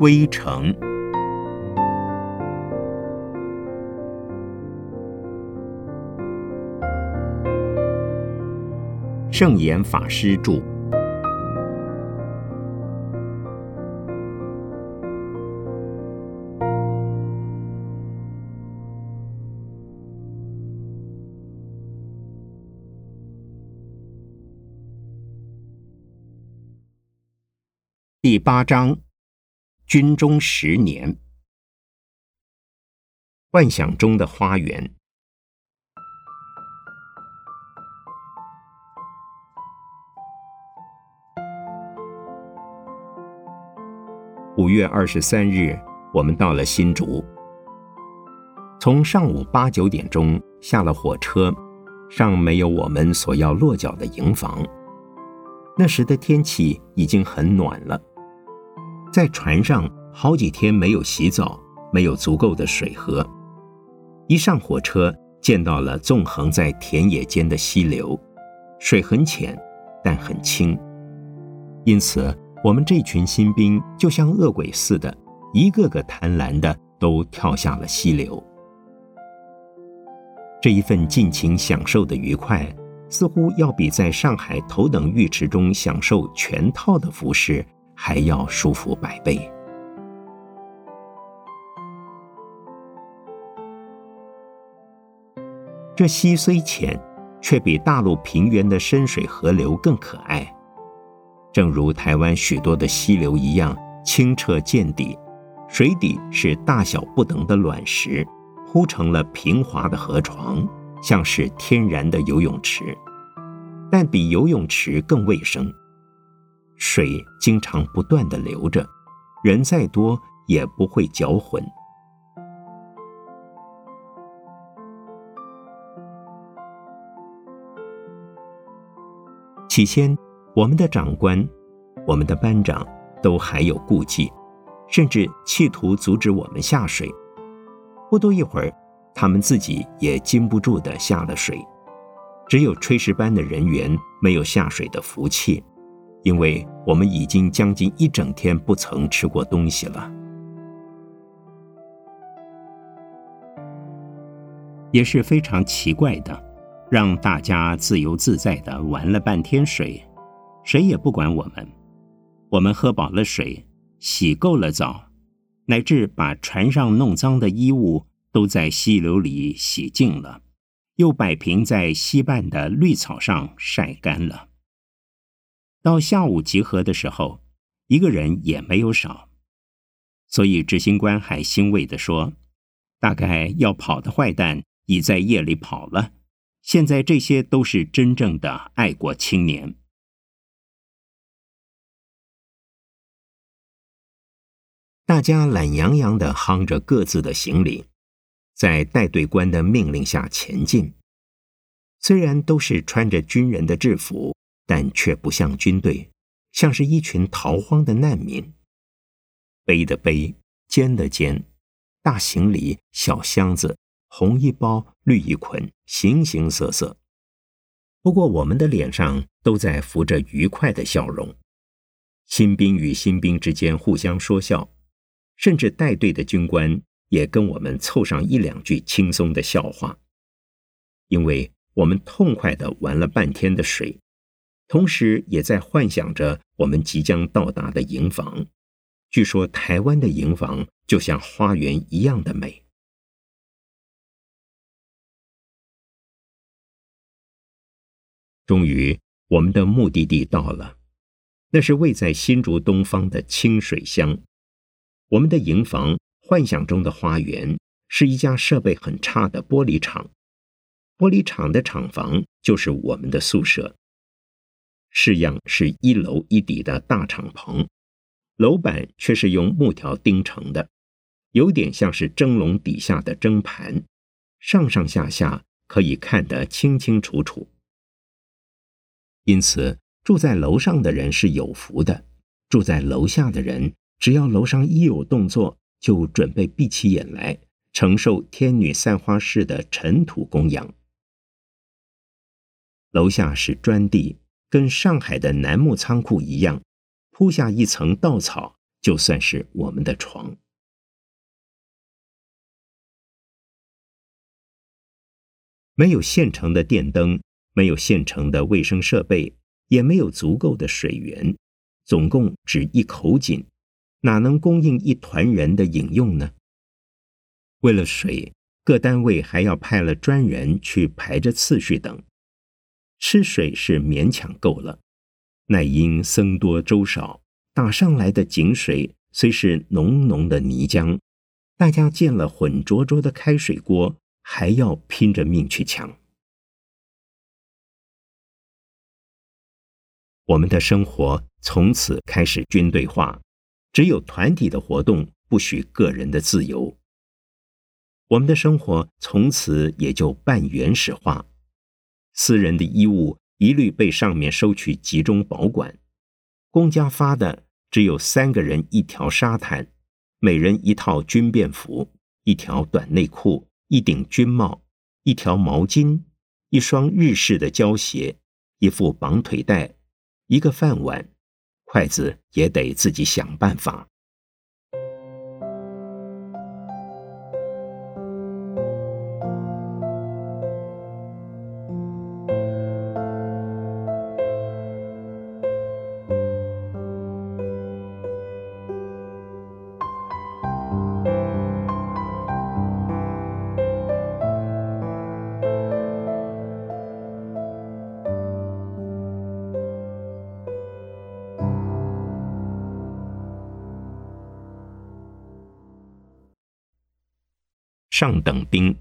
归程。圣严法师著。第八章，军中十年，幻想中的花园。五月二十三日，我们到了新竹。从上午八九点钟下了火车，尚没有我们所要落脚的营房。那时的天气已经很暖了。在船上好几天没有洗澡，没有足够的水喝。一上火车，见到了纵横在田野间的溪流，水很浅，但很清。因此，我们这群新兵就像恶鬼似的，一个个贪婪的都跳下了溪流。这一份尽情享受的愉快，似乎要比在上海头等浴池中享受全套的服饰。还要舒服百倍。这溪虽浅，却比大陆平原的深水河流更可爱。正如台湾许多的溪流一样，清澈见底，水底是大小不等的卵石，铺成了平滑的河床，像是天然的游泳池，但比游泳池更卫生。水经常不断的流着，人再多也不会搅浑。起先，我们的长官、我们的班长都还有顾忌，甚至企图阻止我们下水。不多一会儿，他们自己也禁不住的下了水。只有炊事班的人员没有下水的福气。因为我们已经将近一整天不曾吃过东西了，也是非常奇怪的，让大家自由自在的玩了半天水，谁也不管我们。我们喝饱了水，洗够了澡，乃至把船上弄脏的衣物都在溪流里洗净了，又摆平在溪畔的绿草上晒干了。到下午集合的时候，一个人也没有少，所以执行官还欣慰地说：“大概要跑的坏蛋已在夜里跑了，现在这些都是真正的爱国青年。”大家懒洋洋的夯着各自的行李，在带队官的命令下前进。虽然都是穿着军人的制服。但却不像军队，像是一群逃荒的难民。背的背，肩的肩，大行李、小箱子，红一包，绿一捆，形形色色。不过我们的脸上都在浮着愉快的笑容。新兵与新兵之间互相说笑，甚至带队的军官也跟我们凑上一两句轻松的笑话，因为我们痛快的玩了半天的水。同时，也在幻想着我们即将到达的营房。据说，台湾的营房就像花园一样的美。终于，我们的目的地到了，那是位在新竹东方的清水乡。我们的营房，幻想中的花园，是一家设备很差的玻璃厂。玻璃厂的厂房就是我们的宿舍。式样是一楼一底的大敞篷，楼板却是用木条钉成的，有点像是蒸笼底下的蒸盘，上上下下可以看得清清楚楚。因此，住在楼上的人是有福的；住在楼下的人，只要楼上一有动作，就准备闭起眼来承受天女散花式的尘土供养。楼下是砖地。跟上海的楠木仓库一样，铺下一层稻草，就算是我们的床。没有现成的电灯，没有现成的卫生设备，也没有足够的水源，总共只一口井，哪能供应一团人的饮用呢？为了水，各单位还要派了专人去排着次序等。吃水是勉强够了，奈因僧多粥少，打上来的井水虽是浓浓的泥浆，大家见了浑浊浊的开水锅，还要拼着命去抢。我们的生活从此开始军队化，只有团体的活动，不许个人的自由。我们的生活从此也就半原始化。私人的衣物一律被上面收取集中保管，公家发的只有三个人一条沙毯，每人一套军便服，一条短内裤，一顶军帽，一条毛巾，一双日式的胶鞋，一副绑腿带，一个饭碗，筷子也得自己想办法。上等兵，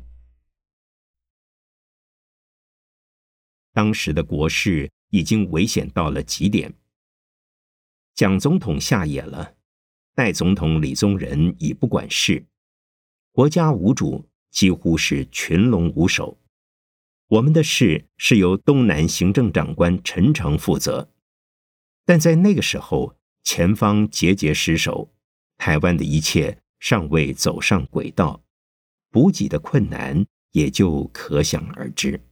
当时的国事已经危险到了极点。蒋总统下野了，代总统李宗仁已不管事，国家无主，几乎是群龙无首。我们的事是由东南行政长官陈诚负责，但在那个时候，前方节节失守，台湾的一切尚未走上轨道。补给的困难也就可想而知。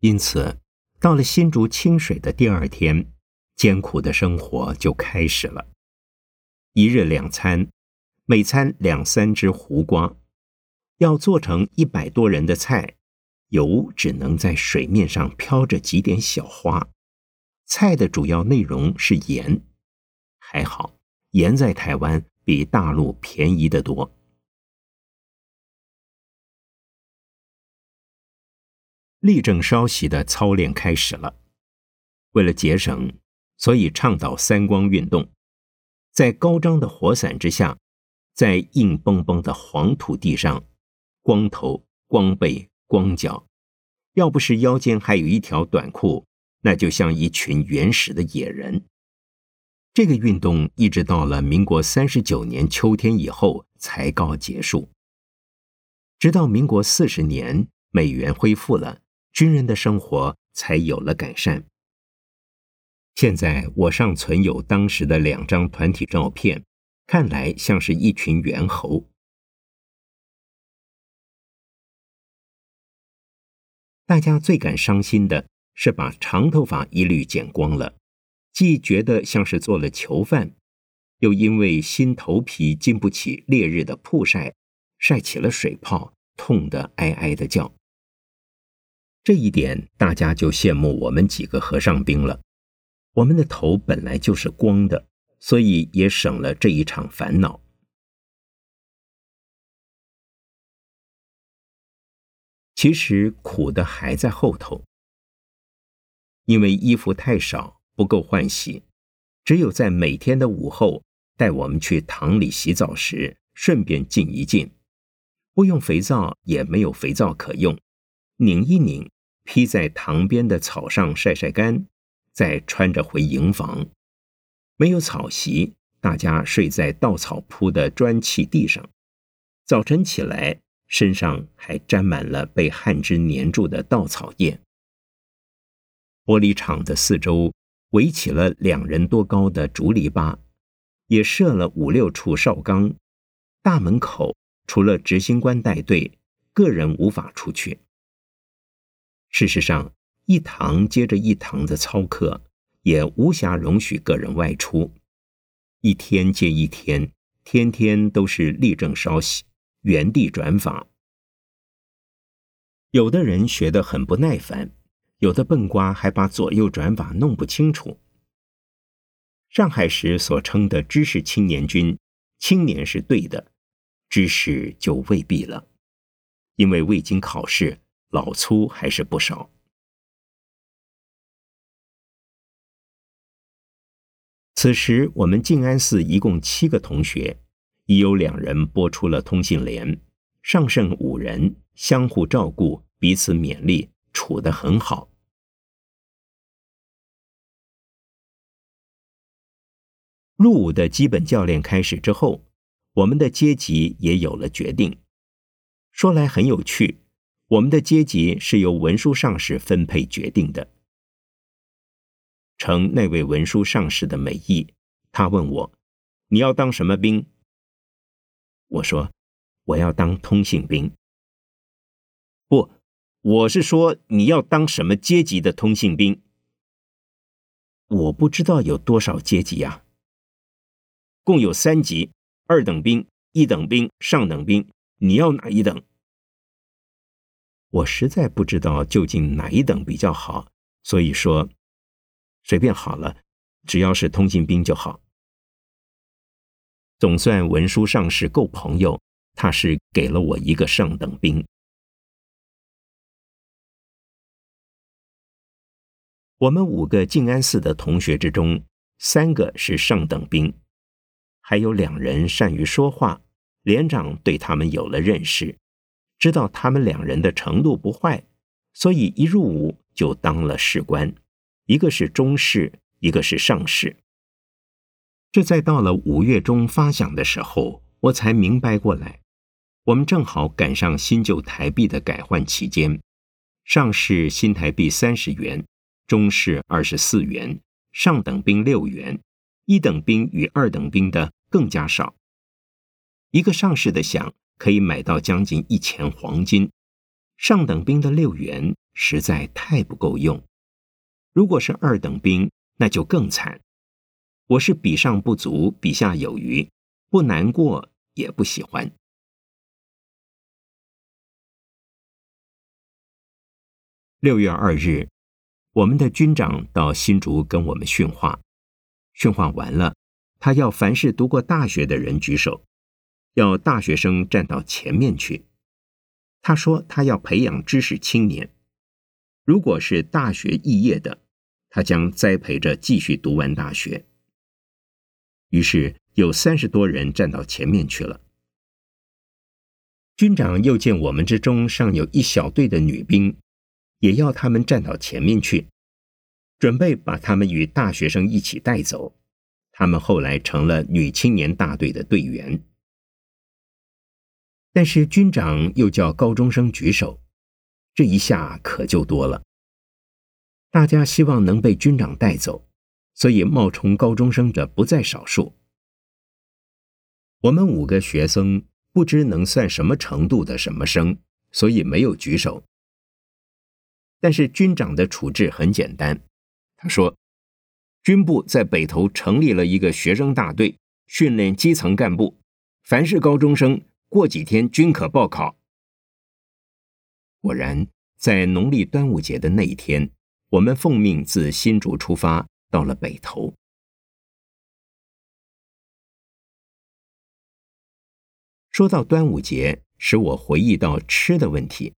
因此，到了新竹清水的第二天，艰苦的生活就开始了。一日两餐，每餐两三只胡瓜，要做成一百多人的菜，油只能在水面上飘着几点小花。菜的主要内容是盐，还好，盐在台湾。比大陆便宜得多。立正稍息的操练开始了。为了节省，所以倡导三光运动。在高张的火伞之下，在硬邦邦的黄土地上，光头、光背、光脚，要不是腰间还有一条短裤，那就像一群原始的野人。这个运动一直到了民国三十九年秋天以后才告结束。直到民国四十年，美元恢复了，军人的生活才有了改善。现在我尚存有当时的两张团体照片，看来像是一群猿猴。大家最感伤心的是把长头发一律剪光了。既觉得像是做了囚犯，又因为心头皮经不起烈日的曝晒，晒起了水泡，痛得哀哀的叫。这一点大家就羡慕我们几个和尚兵了。我们的头本来就是光的，所以也省了这一场烦恼。其实苦的还在后头，因为衣服太少。不够换洗，只有在每天的午后带我们去塘里洗澡时，顺便浸一浸。不用肥皂，也没有肥皂可用，拧一拧，披在塘边的草上晒晒干，再穿着回营房。没有草席，大家睡在稻草铺的砖砌地上。早晨起来，身上还沾满了被汗汁粘住的稻草叶。玻璃厂的四周。围起了两人多高的竹篱笆，也设了五六处哨岗。大门口除了执行官带队，个人无法出去。事实上，一堂接着一堂的操课，也无暇容许个人外出，一天接一天，天天都是立正稍息，原地转法。有的人学得很不耐烦，有的笨瓜还把左右转法弄不清楚。上海时所称的知识青年军，青年是对的，知识就未必了，因为未经考试，老粗还是不少。此时，我们静安寺一共七个同学，已有两人拨出了通信联，上剩五人。相互照顾，彼此勉励，处得很好。入伍的基本教练开始之后，我们的阶级也有了决定。说来很有趣，我们的阶级是由文书上士分配决定的。承那位文书上士的美意，他问我：“你要当什么兵？”我说：“我要当通信兵。”不，我是说你要当什么阶级的通信兵？我不知道有多少阶级呀。共有三级：二等兵、一等兵、上等兵。你要哪一等？我实在不知道究竟哪一等比较好，所以说随便好了，只要是通信兵就好。总算文书上是够朋友，他是给了我一个上等兵。我们五个静安寺的同学之中，三个是上等兵，还有两人善于说话。连长对他们有了认识，知道他们两人的程度不坏，所以一入伍就当了士官，一个是中士，一个是上士。这在到了五月中发饷的时候，我才明白过来，我们正好赶上新旧台币的改换期间，上士新台币三十元。中士二十四元，上等兵六元，一等兵与二等兵的更加少。一个上士的饷可以买到将近一钱黄金，上等兵的六元实在太不够用。如果是二等兵，那就更惨。我是比上不足，比下有余，不难过也不喜欢。六月二日。我们的军长到新竹跟我们训话，训话完了，他要凡是读过大学的人举手，要大学生站到前面去。他说他要培养知识青年，如果是大学肄业的，他将栽培着继续读完大学。于是有三十多人站到前面去了。军长又见我们之中尚有一小队的女兵。也要他们站到前面去，准备把他们与大学生一起带走。他们后来成了女青年大队的队员。但是军长又叫高中生举手，这一下可就多了。大家希望能被军长带走，所以冒充高中生者不在少数。我们五个学生不知能算什么程度的什么生，所以没有举手。但是军长的处置很简单，他说：“军部在北头成立了一个学生大队，训练基层干部。凡是高中生，过几天均可报考。”果然，在农历端午节的那一天，我们奉命自新竹出发，到了北头。说到端午节，使我回忆到吃的问题。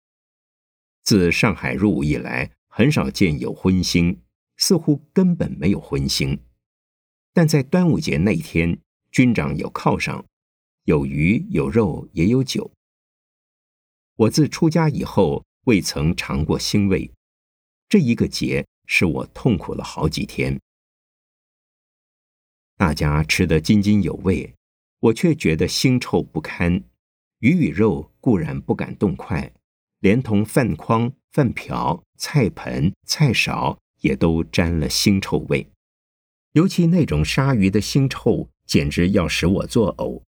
自上海入伍以来，很少见有荤腥，似乎根本没有荤腥。但在端午节那天，军长有犒赏，有鱼有肉也有酒。我自出家以后，未曾尝过腥味，这一个节使我痛苦了好几天。大家吃得津津有味，我却觉得腥臭不堪。鱼与肉固然不敢动筷。连同饭筐、饭瓢、菜盆、菜勺也都沾了腥臭味，尤其那种鲨鱼的腥臭，简直要使我作呕。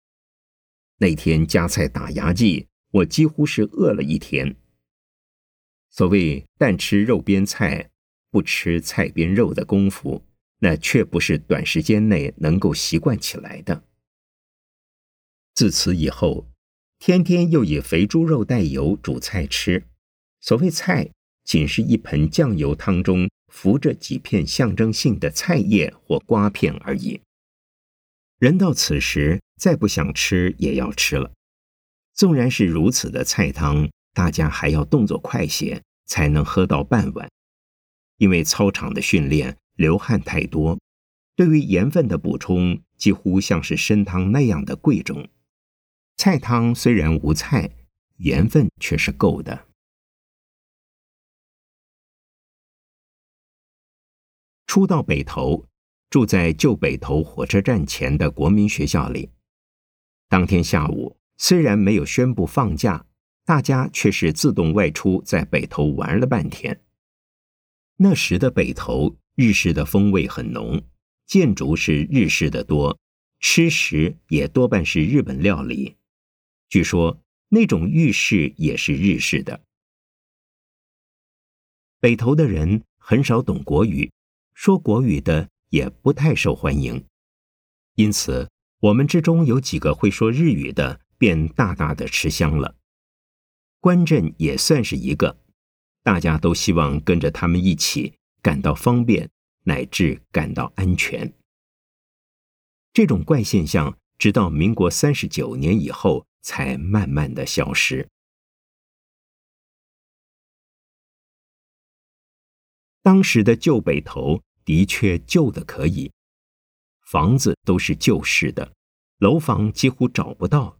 那天夹菜打牙祭，我几乎是饿了一天。所谓“但吃肉边菜，不吃菜边肉”的功夫，那却不是短时间内能够习惯起来的。自此以后，天天又以肥猪肉带油煮菜吃。所谓菜，仅是一盆酱油汤中浮着几片象征性的菜叶或瓜片而已。人到此时，再不想吃也要吃了。纵然是如此的菜汤，大家还要动作快些，才能喝到半碗。因为操场的训练流汗太多，对于盐分的补充几乎像是参汤那样的贵重。菜汤虽然无菜，盐分却是够的。初到北投，住在旧北投火车站前的国民学校里。当天下午虽然没有宣布放假，大家却是自动外出，在北投玩了半天。那时的北投，日式的风味很浓，建筑是日式的多，吃食也多半是日本料理。据说那种浴室也是日式的。北投的人很少懂国语，说国语的也不太受欢迎，因此我们之中有几个会说日语的，便大大的吃香了。关镇也算是一个。大家都希望跟着他们一起感到方便，乃至感到安全。这种怪现象，直到民国三十九年以后，才慢慢的消失。当时的旧北头的确旧的可以，房子都是旧式的，楼房几乎找不到，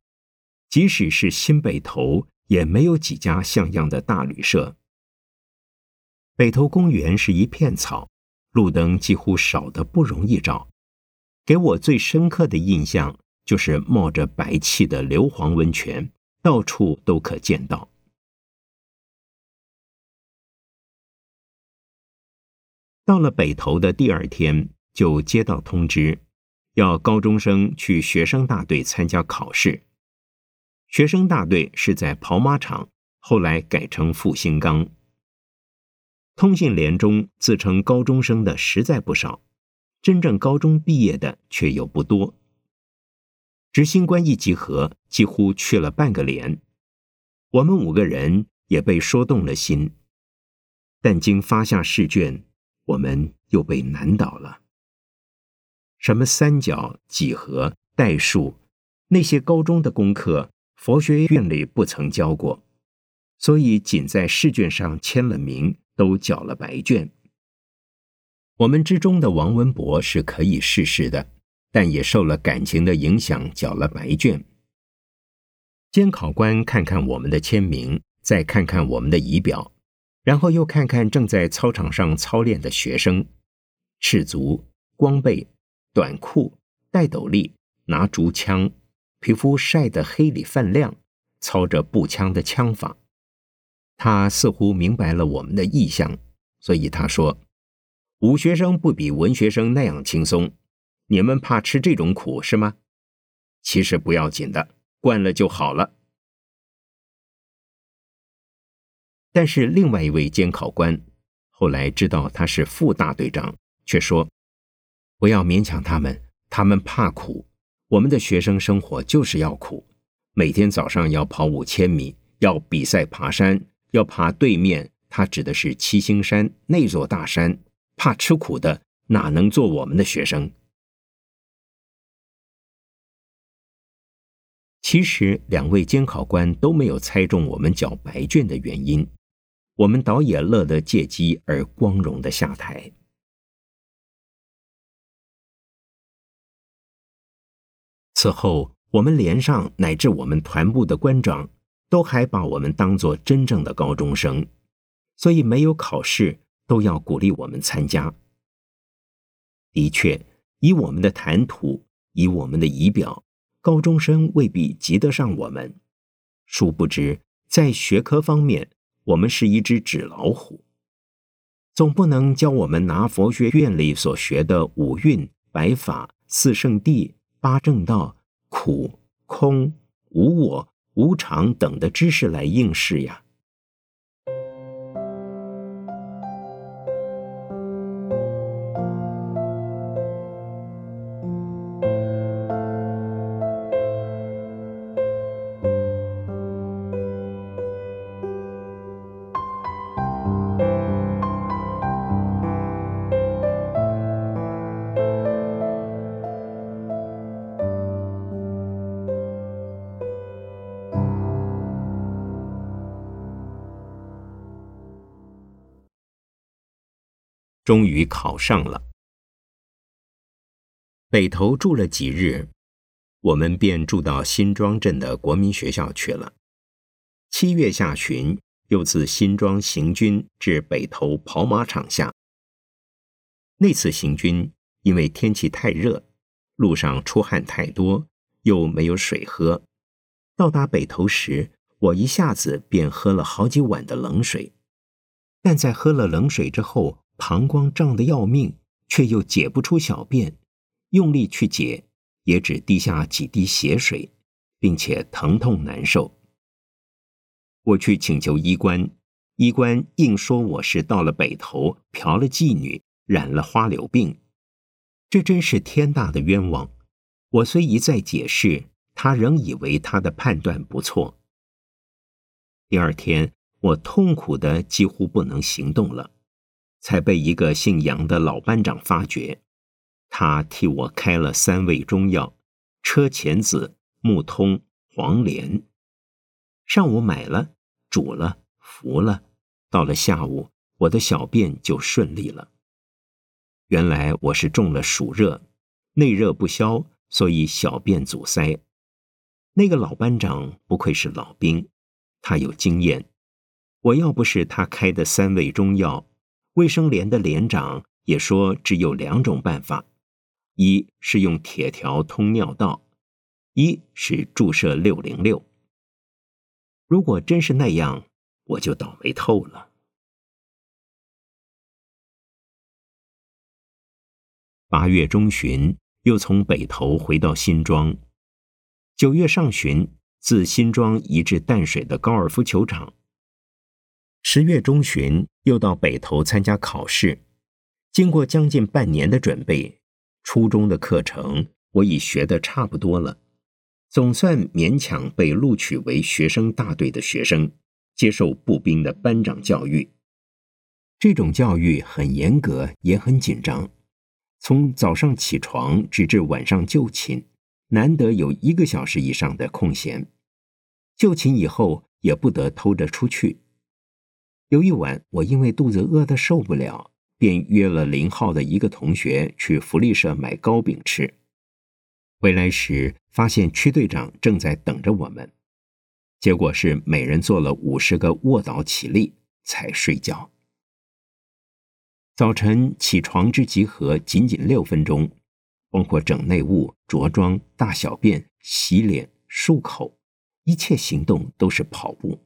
即使是新北头，也没有几家像样的大旅社。北投公园是一片草，路灯几乎少得不容易找。给我最深刻的印象就是冒着白气的硫磺温泉，到处都可见到。到了北投的第二天，就接到通知，要高中生去学生大队参加考试。学生大队是在跑马场，后来改成复兴岗。通信连中自称高中生的实在不少，真正高中毕业的却又不多。执行官一集合，几乎去了半个连。我们五个人也被说动了心，但经发下试卷，我们又被难倒了。什么三角、几何、代数，那些高中的功课，佛学院里不曾教过，所以仅在试卷上签了名。都缴了白卷。我们之中的王文博是可以试试的，但也受了感情的影响，缴了白卷。监考官看看我们的签名，再看看我们的仪表，然后又看看正在操场上操练的学生，赤足、光背、短裤、戴斗笠、拿竹枪，皮肤晒得黑里泛亮，操着步枪的枪法。他似乎明白了我们的意向，所以他说：“武学生不比文学生那样轻松，你们怕吃这种苦是吗？其实不要紧的，惯了就好了。”但是另外一位监考官后来知道他是副大队长，却说：“不要勉强他们，他们怕苦。我们的学生生活就是要苦，每天早上要跑五千米，要比赛爬山。”要爬对面，他指的是七星山那座大山。怕吃苦的哪能做我们的学生？其实两位监考官都没有猜中我们缴白卷的原因，我们倒也乐得借机而光荣的下台。此后，我们连上乃至我们团部的官长。都还把我们当作真正的高中生，所以没有考试都要鼓励我们参加。的确，以我们的谈吐，以我们的仪表，高中生未必及得上我们。殊不知，在学科方面，我们是一只纸老虎。总不能教我们拿佛学院里所学的五蕴、白法、四圣谛、八正道、苦、空、无我。无常等的知识来应试呀。终于考上了。北头住了几日，我们便住到新庄镇的国民学校去了。七月下旬，又自新庄行军至北头跑马场下。那次行军，因为天气太热，路上出汗太多，又没有水喝。到达北头时，我一下子便喝了好几碗的冷水。但在喝了冷水之后，膀胱胀得要命，却又解不出小便，用力去解，也只滴下几滴血水，并且疼痛难受。我去请求医官，医官硬说我是到了北头嫖了妓女，染了花柳病。这真是天大的冤枉！我虽一再解释，他仍以为他的判断不错。第二天，我痛苦的几乎不能行动了，才被一个姓杨的老班长发觉。他替我开了三味中药：车前子、木通、黄连。上午买了，煮了，服了。到了下午，我的小便就顺利了。原来我是中了暑热，内热不消，所以小便阻塞。那个老班长不愧是老兵，他有经验。我要不是他开的三味中药，卫生连的连长也说只有两种办法：一是用铁条通尿道，一是注射六零六。如果真是那样，我就倒霉透了。八月中旬，又从北头回到新庄。九月上旬，自新庄移至淡水的高尔夫球场。十月中旬，又到北头参加考试。经过将近半年的准备，初中的课程我已学得差不多了，总算勉强被录取为学生大队的学生，接受步兵的班长教育。这种教育很严格，也很紧张。从早上起床直至晚上就寝，难得有一个小时以上的空闲。就寝以后也不得偷着出去。有一晚，我因为肚子饿得受不了，便约了林浩的一个同学去福利社买糕饼吃。回来时发现区队长正在等着我们，结果是每人做了五十个卧倒起立才睡觉。早晨起床之集合仅仅六分钟，包括整内务、着装、大小便、洗脸、漱口，一切行动都是跑步。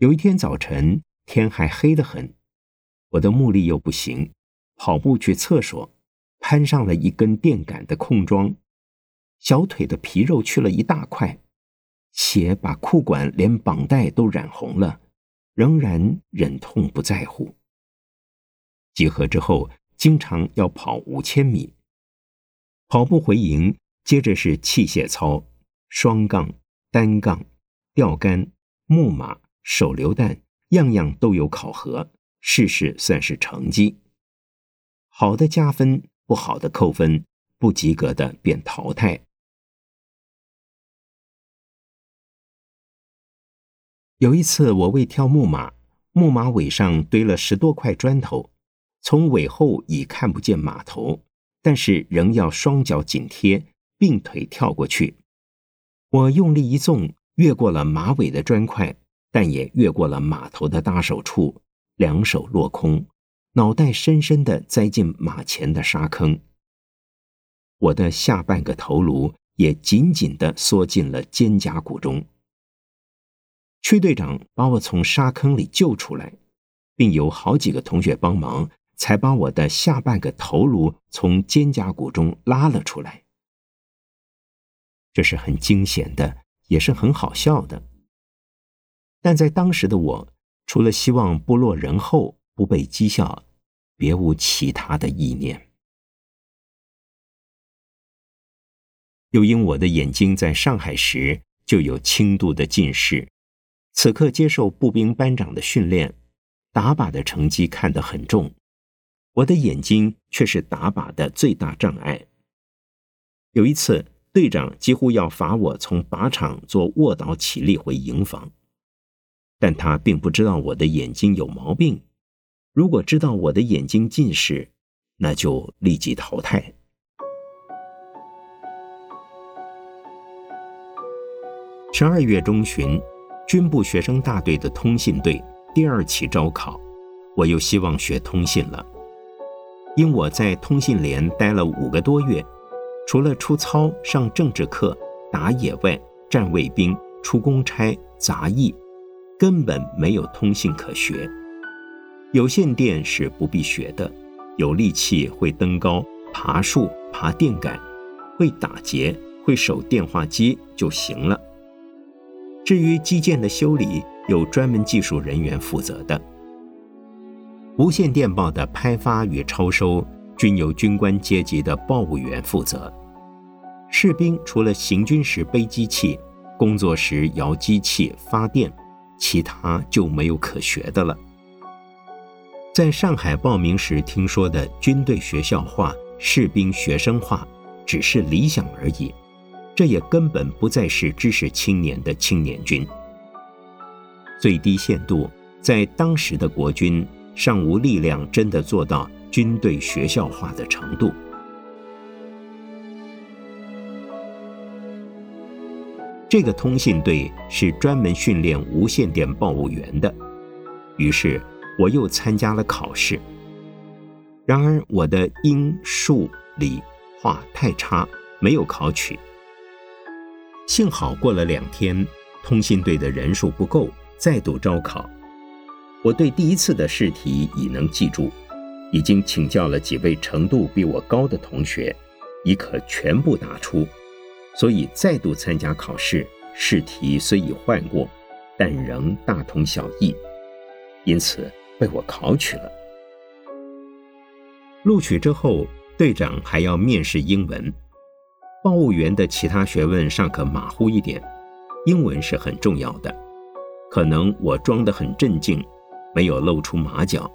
有一天早晨，天还黑得很，我的目力又不行，跑步去厕所，攀上了一根电杆的空桩，小腿的皮肉去了一大块。血把裤管连绑带都染红了，仍然忍痛不在乎。集合之后，经常要跑五千米，跑步回营，接着是器械操，双杠、单杠、吊杆、木马、手榴弹，样样都有考核，事事算是成绩。好的加分，不好的扣分，不及格的便淘汰。有一次，我为跳木马，木马尾上堆了十多块砖头，从尾后已看不见马头，但是仍要双脚紧贴，并腿跳过去。我用力一纵，越过了马尾的砖块，但也越过了马头的搭手处，两手落空，脑袋深深地栽进马前的沙坑。我的下半个头颅也紧紧地缩进了肩胛骨中。区队长把我从沙坑里救出来，并有好几个同学帮忙，才把我的下半个头颅从肩胛骨中拉了出来。这是很惊险的，也是很好笑的。但在当时的我，除了希望不落人后、不被讥笑，别无其他的意念。又因我的眼睛在上海时就有轻度的近视。此刻接受步兵班长的训练，打靶的成绩看得很重，我的眼睛却是打靶的最大障碍。有一次，队长几乎要罚我从靶场做卧倒起立回营房。但他并不知道我的眼睛有毛病。如果知道我的眼睛近视，那就立即淘汰。十二月中旬，军部学生大队的通信队第二期招考，我又希望学通信了。因我在通信连待了五个多月，除了出操、上政治课、打野外、站卫兵、出公差、杂役，根本没有通信可学。有线电是不必学的，有力气会登高、爬树、爬电杆，会打结、会守电话机就行了。至于基建的修理，有专门技术人员负责的。无线电报的拍发与超收，均由军官阶级的报务员负责。士兵除了行军时背机器，工作时摇机器发电，其他就没有可学的了。在上海报名时听说的军队学校化、士兵学生化，只是理想而已。这也根本不再是知识青年的青年军。最低限度，在当时的国军尚无力量真的做到军队学校化的程度。这个通信队是专门训练无线电报务员的，于是我又参加了考试。然而我的英、数、理、化太差，没有考取。幸好过了两天，通信队的人数不够，再度招考。我对第一次的试题已能记住，已经请教了几位程度比我高的同学，已可全部答出，所以再度参加考试。试题虽已换过，但仍大同小异，因此被我考取了。录取之后，队长还要面试英文。报务员的其他学问尚可马虎一点，英文是很重要的。可能我装得很镇静，没有露出马脚。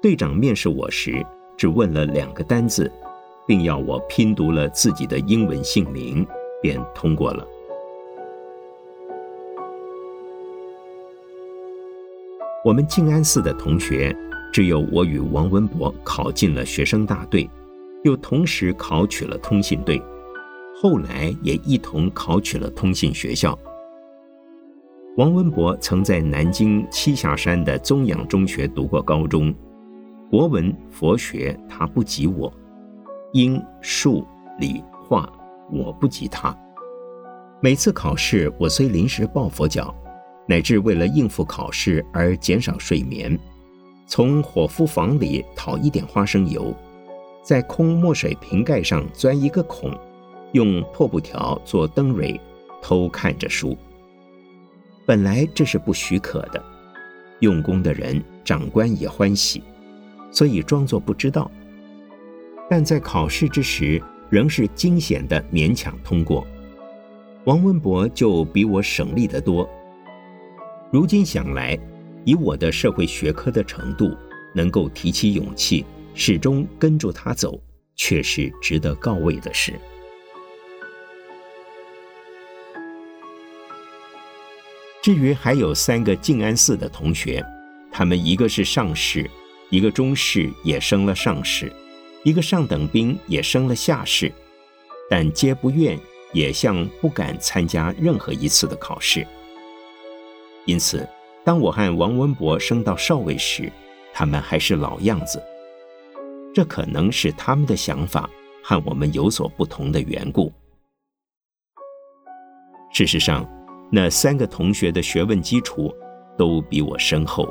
队长面试我时，只问了两个单字，并要我拼读了自己的英文姓名，便通过了。我们静安寺的同学，只有我与王文博考进了学生大队，又同时考取了通信队。后来也一同考取了通信学校。王文博曾在南京栖霞山的宗养中学读过高中，国文、佛学他不及我，英、数、理、化我不及他。每次考试，我虽临时抱佛脚，乃至为了应付考试而减少睡眠，从伙夫房里讨一点花生油，在空墨水瓶盖上钻一个孔。用破布条做灯蕊，偷看着书。本来这是不许可的，用功的人长官也欢喜，所以装作不知道。但在考试之时，仍是惊险的勉强通过。王文博就比我省力得多。如今想来，以我的社会学科的程度，能够提起勇气，始终跟住他走，却是值得告慰的事。至于还有三个静安寺的同学，他们一个是上士，一个中士也升了上士，一个上等兵也升了下士，但皆不愿，也像不敢参加任何一次的考试。因此，当我和王文博升到少尉时，他们还是老样子。这可能是他们的想法和我们有所不同的缘故。事实上。那三个同学的学问基础都比我深厚。